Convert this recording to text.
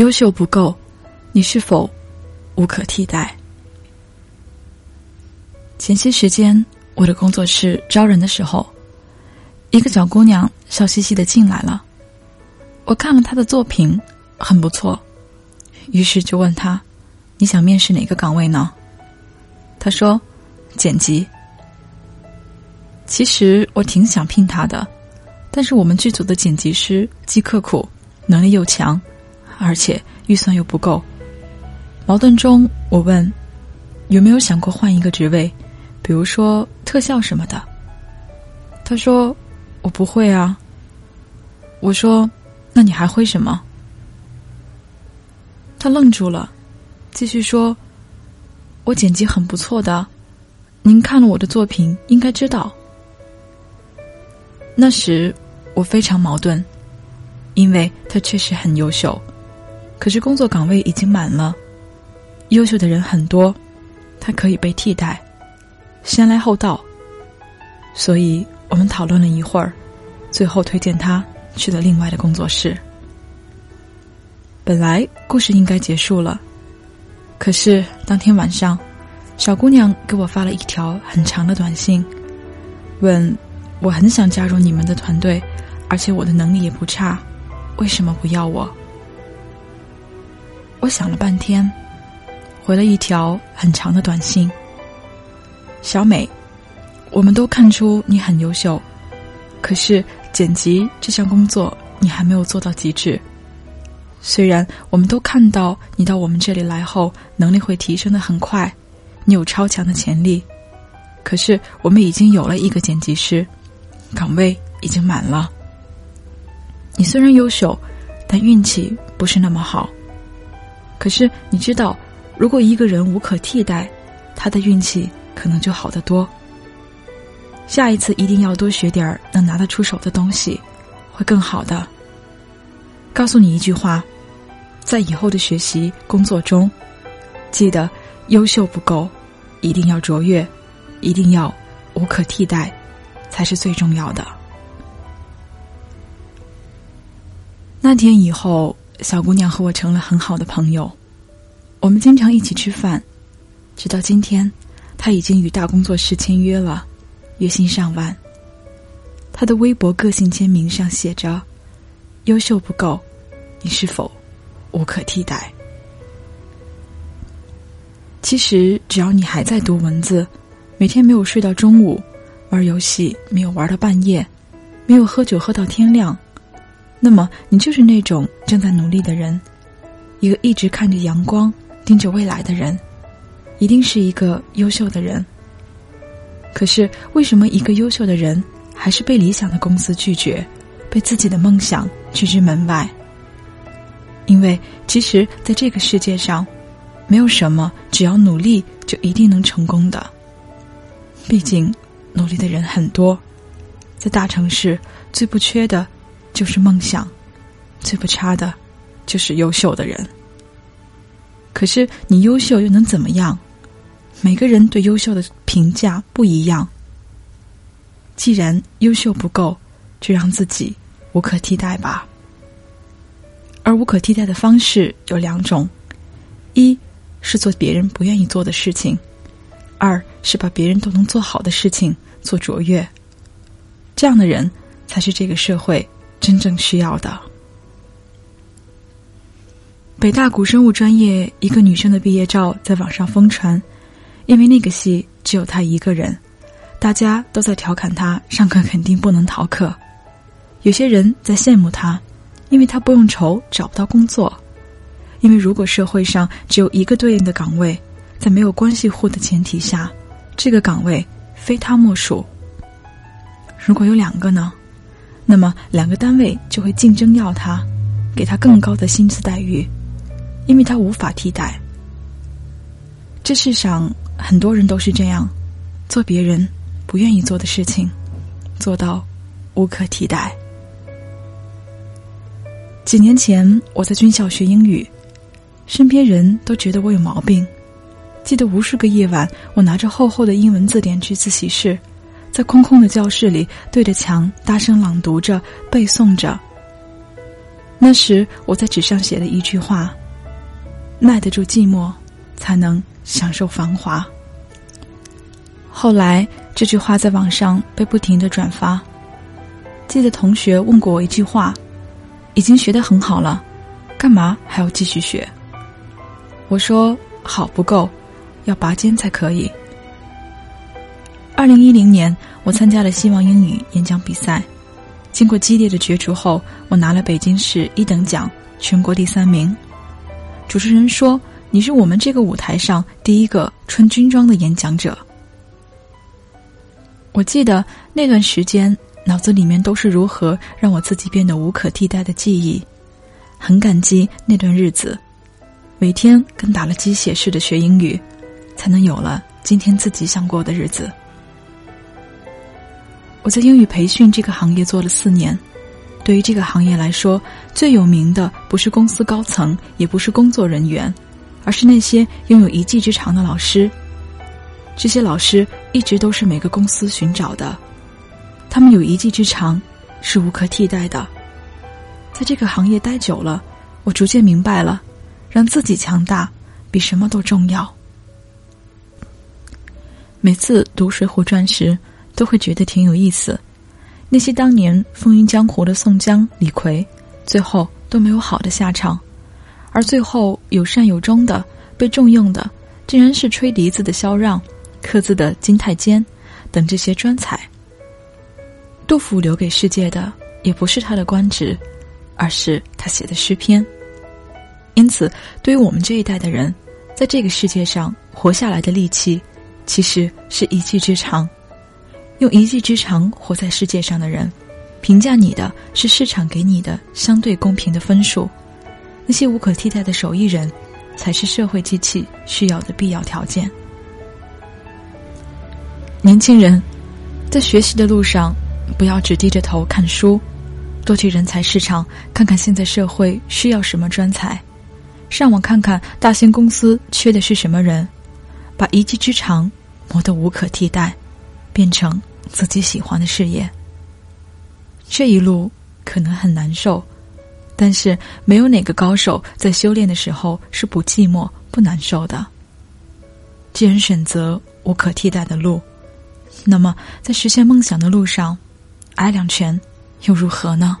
优秀不够，你是否无可替代？前些时间，我的工作室招人的时候，一个小姑娘笑嘻嘻的进来了。我看了她的作品，很不错，于是就问她：“你想面试哪个岗位呢？”她说：“剪辑。”其实我挺想聘她的，但是我们剧组的剪辑师既刻苦，能力又强，而且预算又不够。矛盾中，我问：“有没有想过换一个职位？”比如说特效什么的，他说：“我不会啊。”我说：“那你还会什么？”他愣住了，继续说：“我剪辑很不错的，您看了我的作品应该知道。”那时我非常矛盾，因为他确实很优秀，可是工作岗位已经满了，优秀的人很多，他可以被替代。先来后到，所以我们讨论了一会儿，最后推荐他去了另外的工作室。本来故事应该结束了，可是当天晚上，小姑娘给我发了一条很长的短信，问我很想加入你们的团队，而且我的能力也不差，为什么不要我？我想了半天，回了一条很长的短信。小美，我们都看出你很优秀，可是剪辑这项工作你还没有做到极致。虽然我们都看到你到我们这里来后能力会提升的很快，你有超强的潜力，可是我们已经有了一个剪辑师，岗位已经满了。你虽然优秀，但运气不是那么好。可是你知道，如果一个人无可替代，他的运气。可能就好得多。下一次一定要多学点儿能拿得出手的东西，会更好的。告诉你一句话，在以后的学习工作中，记得优秀不够，一定要卓越，一定要无可替代，才是最重要的。那天以后，小姑娘和我成了很好的朋友，我们经常一起吃饭，直到今天。她已经与大工作室签约了，月薪上万。他的微博个性签名上写着：“优秀不够，你是否无可替代？”其实，只要你还在读文字，每天没有睡到中午，玩游戏没有玩到半夜，没有喝酒喝到天亮，那么你就是那种正在努力的人，一个一直看着阳光、盯着未来的人。一定是一个优秀的人。可是，为什么一个优秀的人还是被理想的公司拒绝，被自己的梦想拒之门外？因为，其实，在这个世界上，没有什么只要努力就一定能成功的。毕竟，努力的人很多，在大城市最不缺的，就是梦想；最不差的，就是优秀的人。可是，你优秀又能怎么样？每个人对优秀的评价不一样。既然优秀不够，就让自己无可替代吧。而无可替代的方式有两种：一是做别人不愿意做的事情；二是把别人都能做好的事情做卓越。这样的人才是这个社会真正需要的。北大古生物专业一个女生的毕业照在网上疯传。因为那个系只有她一个人，大家都在调侃他上课肯定不能逃课。有些人在羡慕他，因为他不用愁找不到工作。因为如果社会上只有一个对应的岗位，在没有关系户的前提下，这个岗位非他莫属。如果有两个呢？那么两个单位就会竞争要他，给他更高的薪资待遇，因为他无法替代。这世上。很多人都是这样，做别人不愿意做的事情，做到无可替代。几年前我在军校学英语，身边人都觉得我有毛病。记得无数个夜晚，我拿着厚厚的英文字典去自习室，在空空的教室里对着墙大声朗读着、背诵着。那时我在纸上写了一句话：“耐得住寂寞，才能享受繁华。”后来这句话在网上被不停的转发。记得同学问过我一句话：“已经学得很好了，干嘛还要继续学？”我说：“好不够，要拔尖才可以。”二零一零年，我参加了希望英语演讲比赛。经过激烈的角逐后，我拿了北京市一等奖，全国第三名。主持人说：“你是我们这个舞台上第一个穿军装的演讲者。”我记得那段时间，脑子里面都是如何让我自己变得无可替代的记忆。很感激那段日子，每天跟打了鸡血似的学英语，才能有了今天自己想过的日子。我在英语培训这个行业做了四年，对于这个行业来说，最有名的不是公司高层，也不是工作人员，而是那些拥有一技之长的老师。这些老师一直都是每个公司寻找的，他们有一技之长，是无可替代的。在这个行业待久了，我逐渐明白了，让自己强大比什么都重要。每次读《水浒传》时。都会觉得挺有意思。那些当年风云江湖的宋江、李逵，最后都没有好的下场，而最后有善有终的、被重用的，竟然是吹笛子的萧让、刻字的金太监等这些专才。杜甫留给世界的也不是他的官职，而是他写的诗篇。因此，对于我们这一代的人，在这个世界上活下来的利器，其实是一技之长。用一技之长活在世界上的人，评价你的是市场给你的相对公平的分数。那些无可替代的手艺人，才是社会机器需要的必要条件。年轻人，在学习的路上，不要只低着头看书，多去人才市场看看现在社会需要什么专才，上网看看大型公司缺的是什么人，把一技之长磨得无可替代，变成。自己喜欢的事业，这一路可能很难受，但是没有哪个高手在修炼的时候是不寂寞、不难受的。既然选择无可替代的路，那么在实现梦想的路上，挨两拳又如何呢？